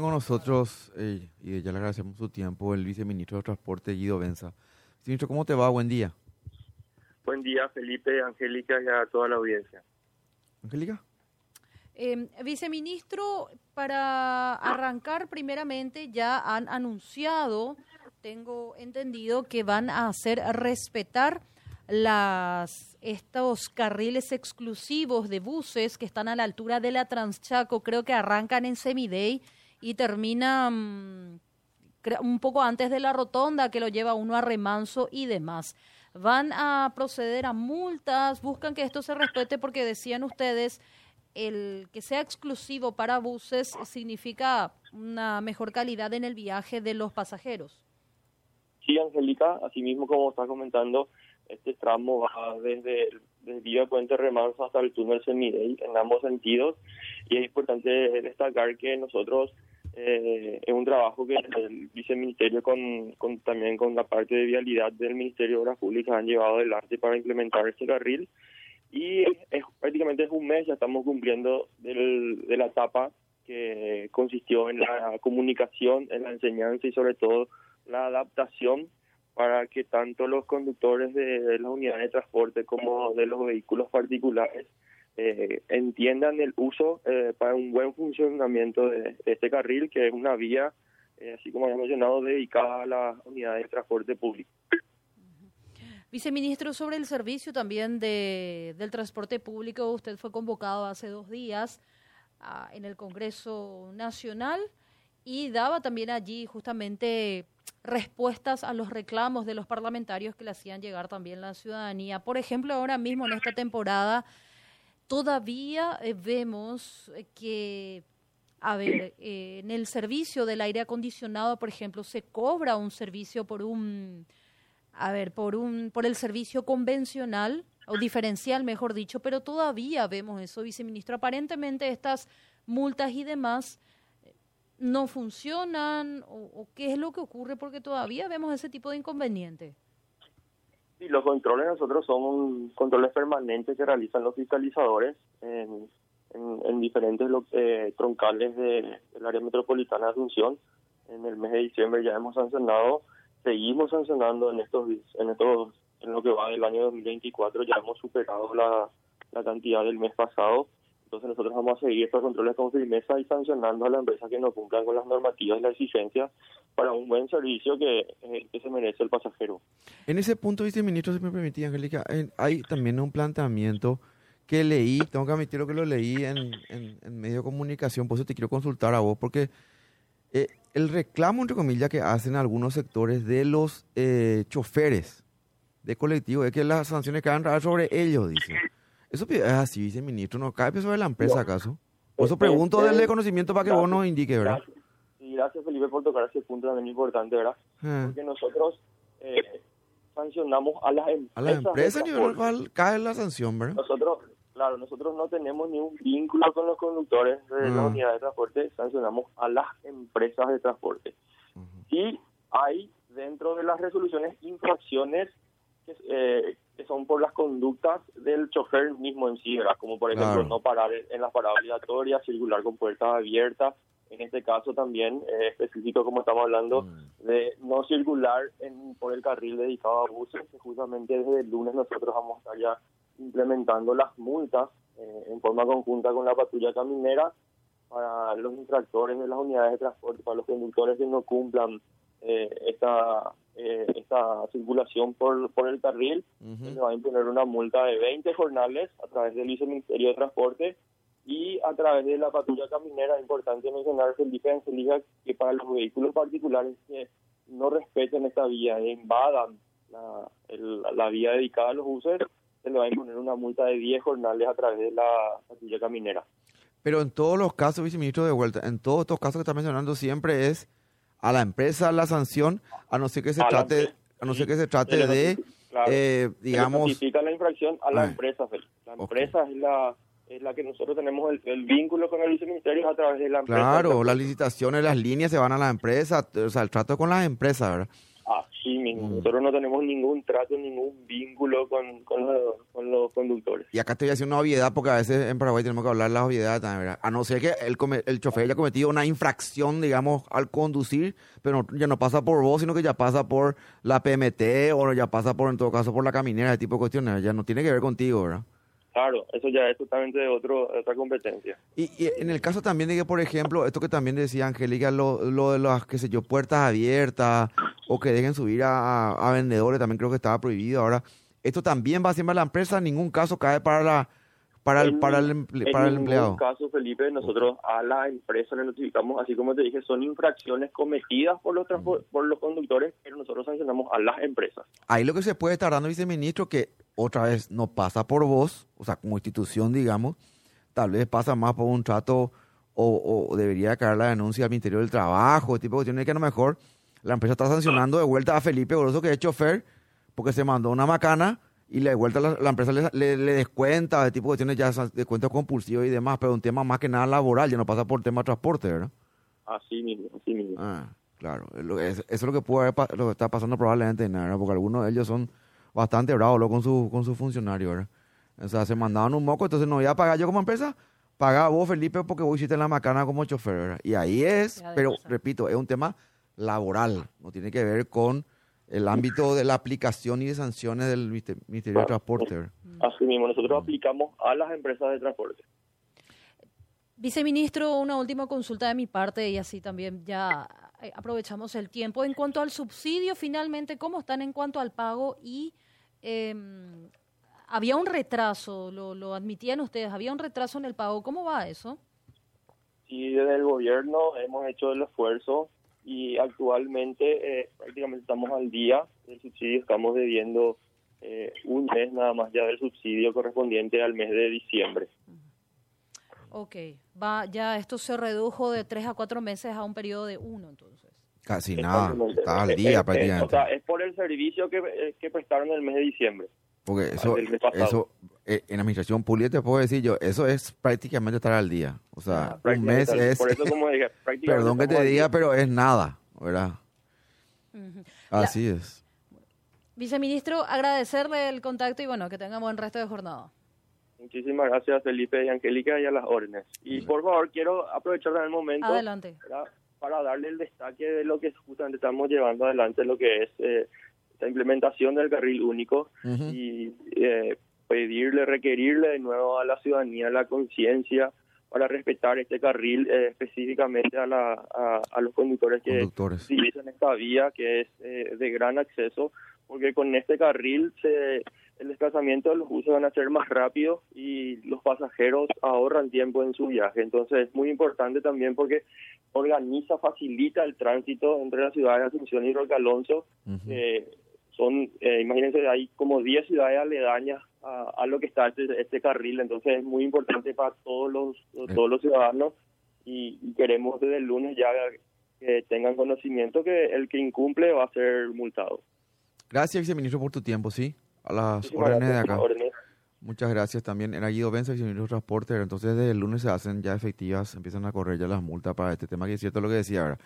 Con nosotros, eh, y ya le agradecemos su tiempo, el viceministro de Transporte, Guido Benza. Ministro, ¿cómo te va? Buen día. Buen día, Felipe, Angélica y a toda la audiencia. Angélica. Eh, viceministro, para arrancar primeramente, ya han anunciado, tengo entendido, que van a hacer respetar las estos carriles exclusivos de buses que están a la altura de la Transchaco, creo que arrancan en Semidey y terminan un poco antes de la rotonda que lo lleva uno a remanso y demás. Van a proceder a multas, buscan que esto se respete porque decían ustedes, el que sea exclusivo para buses significa una mejor calidad en el viaje de los pasajeros. Sí, Angélica, así mismo como está comentando, este tramo va desde el Vía Puente Remanso hasta el túnel Semidey en ambos sentidos y es importante destacar que nosotros eh, es un trabajo que el viceministerio con, con, también con la parte de vialidad del Ministerio de Obras Públicas han llevado adelante para implementar este carril. Y es, prácticamente es un mes ya estamos cumpliendo del, de la etapa que consistió en la comunicación, en la enseñanza y sobre todo la adaptación para que tanto los conductores de, las unidades de transporte como de los vehículos particulares eh, entiendan el uso eh, para un buen funcionamiento de, este carril, que es una vía, eh, así como hemos mencionado, dedicada a las unidades de transporte público. Viceministro, sobre el servicio también de, del transporte público, usted fue convocado hace dos días ah, en el Congreso Nacional y daba también allí justamente respuestas a los reclamos de los parlamentarios que le hacían llegar también la ciudadanía. Por ejemplo, ahora mismo en esta temporada todavía eh, vemos que, a ver, eh, en el servicio del aire acondicionado, por ejemplo, se cobra un servicio por un, a ver, por un, por el servicio convencional o diferencial, mejor dicho, pero todavía vemos eso, viceministro. Aparentemente estas multas y demás eh, no funcionan o, qué es lo que ocurre porque todavía vemos ese tipo de inconveniente. Sí, los controles nosotros son controles permanentes que realizan los fiscalizadores en, en, diferentes eh, troncales de, del área metropolitana de Asunción. En el mes de diciembre ya hemos sancionado, seguimos sancionando en estos, en estos, en lo que va del año 2024 ya hemos superado la, la cantidad del mes pasado entonces nosotros vamos a seguir estos controles con firmeza y sancionando a la empresa que no cumplan con las normativas y las exigencias para un buen servicio que, que se merece el pasajero. En ese punto, viceministro, si me permitía, Angélica, hay también un planteamiento que leí, tengo que admitir lo que lo leí en, medio de comunicación, por eso te quiero consultar a vos, porque eh, el reclamo, entre comillas, que hacen algunos sectores de los eh, choferes de colectivo es que las sanciones caen sobre ellos, dicen. Eso es así, viceministro, ¿no cae sobre la empresa acaso? Por eso pregunto del conocimiento para que vos nos indique, ¿verdad? Y gracias, Felipe, por tocar ese punto también importante, ¿verdad? Ah. Porque nosotros eh, sancionamos a las empresas. A las empresas nivel cae la sanción, ¿verdad? Nosotros, claro, nosotros no tenemos ningún vínculo con los conductores de la ah. unidad de transporte, sancionamos a las empresas de transporte. Y hay dentro de las resoluciones infracciones eh, que son por las conductas del chofer mismo en sí, ¿verdad? Como por ejemplo no parar en las paradas obligatorias, circular con puertas abiertas, en este caso también eh, específico como estamos hablando mm. de no circular en, por el carril dedicado a buses, que justamente desde el lunes nosotros vamos a estar ya implementando las multas eh, en forma conjunta con la patrulla caminera para los infractores de las unidades de transporte, para los conductores que no cumplan eh, esta eh, esta circulación por, por el carril, se va a imponer una multa de 20 jornales a través del Ministerio de Transporte y a través de la patrulla caminera. Es importante mencionar, Felipe Angelica, que para los vehículos particulares que no respeten esta vía invadan la, la vía dedicada a los usos, se le va a imponer una multa de 10 jornales a través de la patrulla caminera. Pero en todos los casos, viceministro, de vuelta, en todos estos casos que está mencionando siempre es a la empresa la sanción, a no ser que se trate, a no ser que se trate de, eh, digamos... Se la infracción a la empresa, La empresa es la es la que nosotros tenemos el, vínculo con el viceministerio a través de la empresa. Claro, las licitaciones, las líneas se van a la empresa, o sea, el trato con las empresas, ¿verdad? Mismo. Nosotros no tenemos ningún trato, ningún vínculo con, con, los, con los conductores. Y acá te voy a decir una obviedad, porque a veces en Paraguay tenemos que hablar de las obviedades también, ¿verdad? A no ser que el, come- el chofer haya cometido una infracción, digamos, al conducir, pero ya no pasa por vos, sino que ya pasa por la PMT o ya pasa por, en todo caso, por la caminera, ese tipo de cuestiones. Ya no tiene que ver contigo, ¿verdad? Claro, eso ya es totalmente de otro, de otra competencia. Y, y en el caso también de que, por ejemplo, esto que también decía Angélica, lo, lo de las, qué sé yo, puertas abiertas o que dejen subir a, a vendedores, también creo que estaba prohibido. Ahora, esto también va siempre a la empresa, en ningún caso cae para la para el, En para el, emple- en para el ningún empleado. caso, Felipe, nosotros a la empresa le notificamos, así como te dije, son infracciones cometidas por los, por los conductores, pero nosotros sancionamos a las empresas. Ahí lo que se puede estar dando, viceministro, que otra vez no pasa por vos, o sea, como institución, digamos, tal vez pasa más por un trato o, o debería caer la denuncia al Ministerio del Trabajo, tipo de cuestiones que a lo mejor la empresa está sancionando de vuelta a Felipe Goroso, que es chofer, porque se mandó una macana y de vuelta la, la empresa le, le- le descuenta, de tipo de cuestiones ya son descuento compulsivo y demás, pero un tema más que nada laboral, ya no pasa por tema de transporte, ¿verdad? Así mismo, así mismo. Ah, claro. Eso es lo que puede haber lo que está pasando probablemente, ¿verdad? Porque algunos de ellos son bastante bravos ¿no? con su con sus funcionarios, ¿verdad? O sea, se mandaban un moco, entonces no voy a pagar yo como empresa, pagaba vos, Felipe, porque vos hiciste la macana como chofer, ¿verdad? Y ahí es, pero repito, es un tema laboral, no tiene que ver con el ámbito de la aplicación y de sanciones del Ministerio de Transporte, ¿verdad? Así mismo, nosotros aplicamos a las empresas de transporte. Viceministro, una última consulta de mi parte y así también ya eh, aprovechamos el tiempo. En cuanto al subsidio, finalmente, ¿cómo están en cuanto al pago? Y em, había un retraso, lo, lo admitían ustedes, había un retraso en el pago. ¿Cómo va eso? Y desde el gobierno hemos hecho el esfuerzo y actualmente eh, prácticamente estamos al día del subsidio, estamos debiendo eh, un mes nada más ya del subsidio correspondiente al mes de diciembre. Ok, va, ya esto se redujo de tres a cuatro meses a un periodo de uno, entonces. Casi nada, está al día prácticamente. o sea, es por el servicio que, eh, que prestaron el mes de diciembre. Porque eso, mes pasado. eso eh, en administración pública te puedo decir yo, eso es prácticamente estar al día. O sea, un Ah, Prácticamente, mes es, Por eso, como dije, prácticamente perdón que te diga, día. pero es nada, ¿verdad? Así es. Viceministro, agradecerle el contacto y bueno, que tengamos buen resto de jornada. Muchísimas gracias, Felipe y Angélica, y a las órdenes. Y por favor, quiero aprovechar el momento Adelante. ¿verdad? Para darle el destaque de lo que justamente estamos llevando adelante, lo que es eh, la implementación del carril único y eh, pedirle, requerirle de nuevo a la ciudadanía la conciencia para respetar este carril eh, específicamente a, la, a, a los conductores que Conductores. utilizan esta vía que es eh, de gran acceso, porque con este carril se, el desplazamiento de los buses van a ser más rápido y los pasajeros ahorran tiempo en su viaje. Entonces es muy importante también porque organiza, facilita el tránsito entre las ciudades de Asunción y Roque Alonso. Eh, son, eh, imagínense, hay como 10 ciudades aledañas a, a lo que está este, este carril, entonces es muy importante para todos los, todos los ciudadanos y, y queremos desde el lunes ya que tengan conocimiento que el que incumple va a ser multado. Gracias, viceministro, por tu tiempo, ¿sí? A las órdenes de acá. Muchas gracias también. Era Guido Benza, de Transporte. Entonces, desde el lunes se hacen ya efectivas, empiezan a correr ya las multas para este tema, que es cierto lo que decía, ¿verdad?